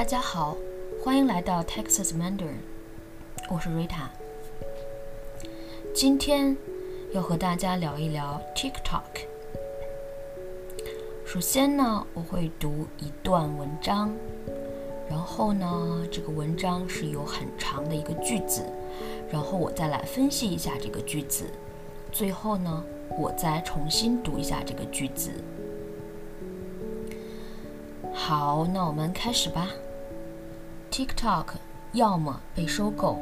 大家好，欢迎来到 Texas Mandarin，我是 Rita。今天要和大家聊一聊 TikTok。首先呢，我会读一段文章，然后呢，这个文章是有很长的一个句子，然后我再来分析一下这个句子，最后呢，我再重新读一下这个句子。好，那我们开始吧。TikTok 要么被收购，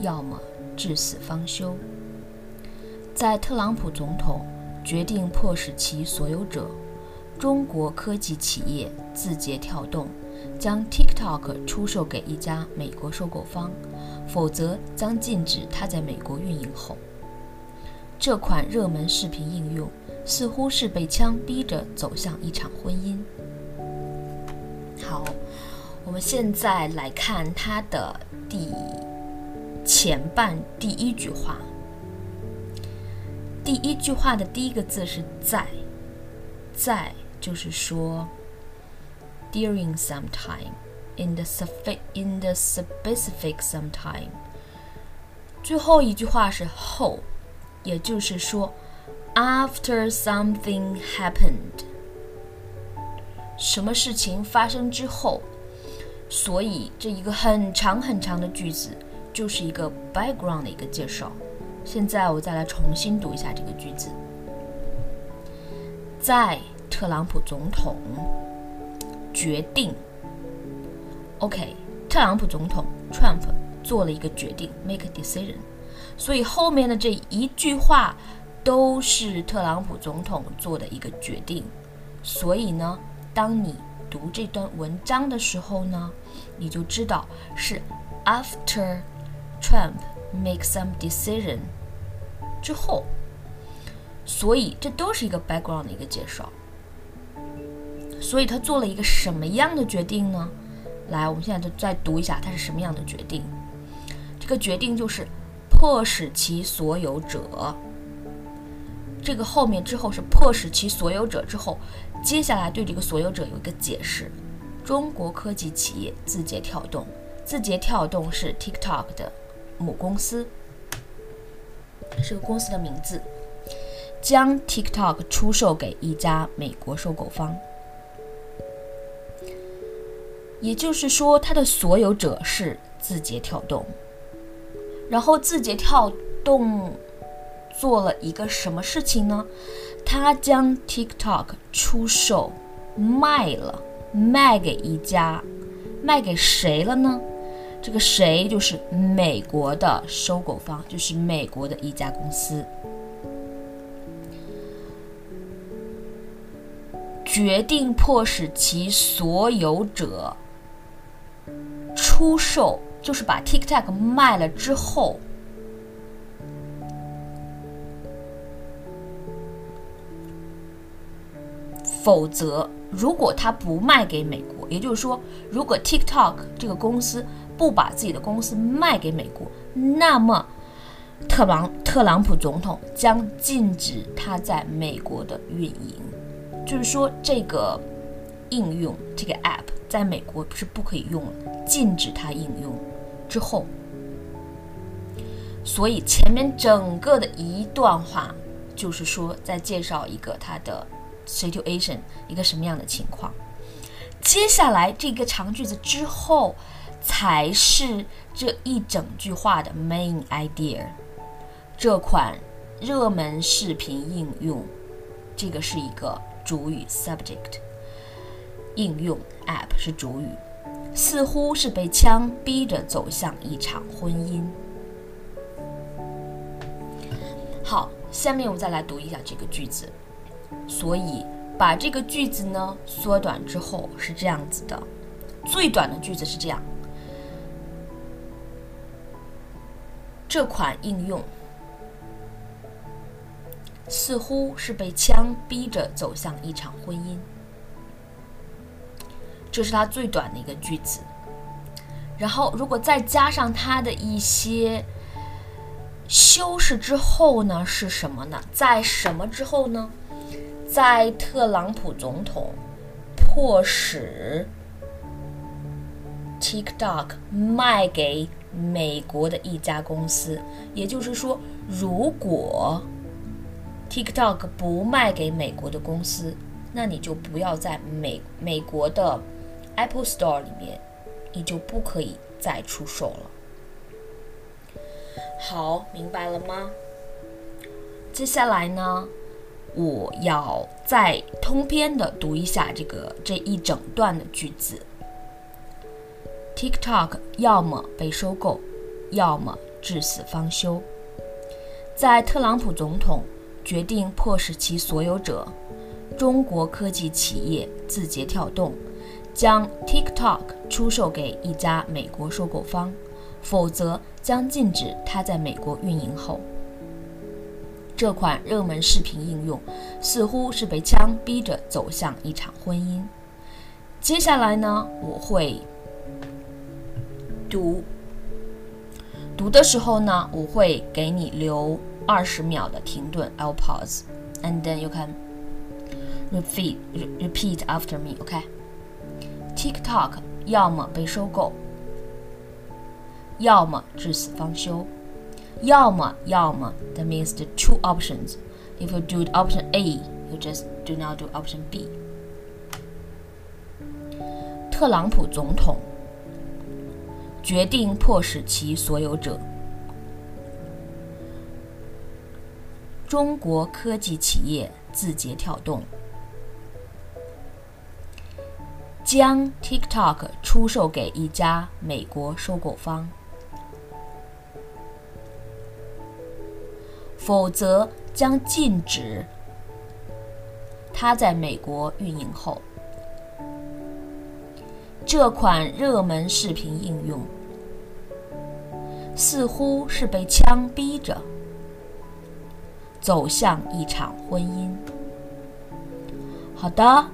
要么至死方休。在特朗普总统决定迫使其所有者——中国科技企业字节跳动，将 TikTok 出售给一家美国收购方，否则将禁止它在美国运营后，这款热门视频应用似乎是被枪逼着走向一场婚姻。好，我们现在来看它的第前半第一句话。第一句话的第一个字是在，在就是说，during some time，in the specific in the specific some time。最后一句话是后，也就是说，after something happened。什么事情发生之后，所以这一个很长很长的句子就是一个 background 的一个介绍。现在我再来重新读一下这个句子。在特朗普总统决定，OK，特朗普总统 Trump 做了一个决定，make a decision，所以后面的这一句话都是特朗普总统做的一个决定，所以呢。当你读这段文章的时候呢，你就知道是 after Trump make some decision 之后，所以这都是一个 background 的一个介绍。所以他做了一个什么样的决定呢？来，我们现在就再读一下他是什么样的决定。这个决定就是迫使其所有者。这个后面之后是迫使其所有者之后，接下来对这个所有者有一个解释。中国科技企业字节跳动，字节跳动是 TikTok 的母公司，是个公司的名字，将 TikTok 出售给一家美国收购方，也就是说，它的所有者是字节跳动，然后字节跳动。做了一个什么事情呢？他将 TikTok 出售卖了，卖给一家，卖给谁了呢？这个谁就是美国的收购方，就是美国的一家公司，决定迫使其所有者出售，就是把 TikTok 卖了之后。否则，如果他不卖给美国，也就是说，如果 TikTok 这个公司不把自己的公司卖给美国，那么特朗特朗普总统将禁止他在美国的运营，就是说这个应用这个 App 在美国是不可以用了，禁止它应用之后，所以前面整个的一段话就是说在介绍一个它的。Situation 一个什么样的情况？接下来这个长句子之后，才是这一整句话的 main idea。这款热门视频应用，这个是一个主语 subject，应用 app 是主语，似乎是被枪逼着走向一场婚姻。好，下面我们再来读一下这个句子。所以把这个句子呢缩短之后是这样子的，最短的句子是这样：这款应用似乎是被枪逼着走向一场婚姻。这是它最短的一个句子。然后如果再加上它的一些修饰之后呢，是什么呢？在什么之后呢？在特朗普总统迫使 TikTok 卖给美国的一家公司。也就是说，如果 TikTok 不卖给美国的公司，那你就不要在美美国的 Apple Store 里面，你就不可以再出售了。好，明白了吗？接下来呢，我要再通篇的读一下这个这一整段的句子。TikTok 要么被收购，要么至死方休。在特朗普总统决定迫使其所有者——中国科技企业字节跳动，将 TikTok 出售给一家美国收购方，否则将禁止它在美国运营后，这款热门视频应用似乎是被枪逼着走向一场婚姻。接下来呢，我会。读读的时候呢，我会给你留二十秒的停顿，I'll pause and then you can repeat repeat after me. OK. TikTok 要么被收购，要么至死方休，要么要么 that means the two options. If you do the option A, you just do not do option B. 特朗普总统。决定迫使其所有者——中国科技企业字节跳动，将 TikTok 出售给一家美国收购方，否则将禁止他在美国运营后。这款热门视频应用似乎是被枪逼着走向一场婚姻。好的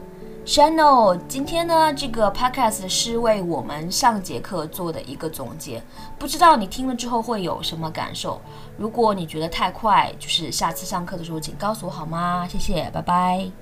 ，Channel，今天呢，这个 Podcast 是为我们上节课做的一个总结，不知道你听了之后会有什么感受？如果你觉得太快，就是下次上课的时候请告诉我好吗？谢谢，拜拜。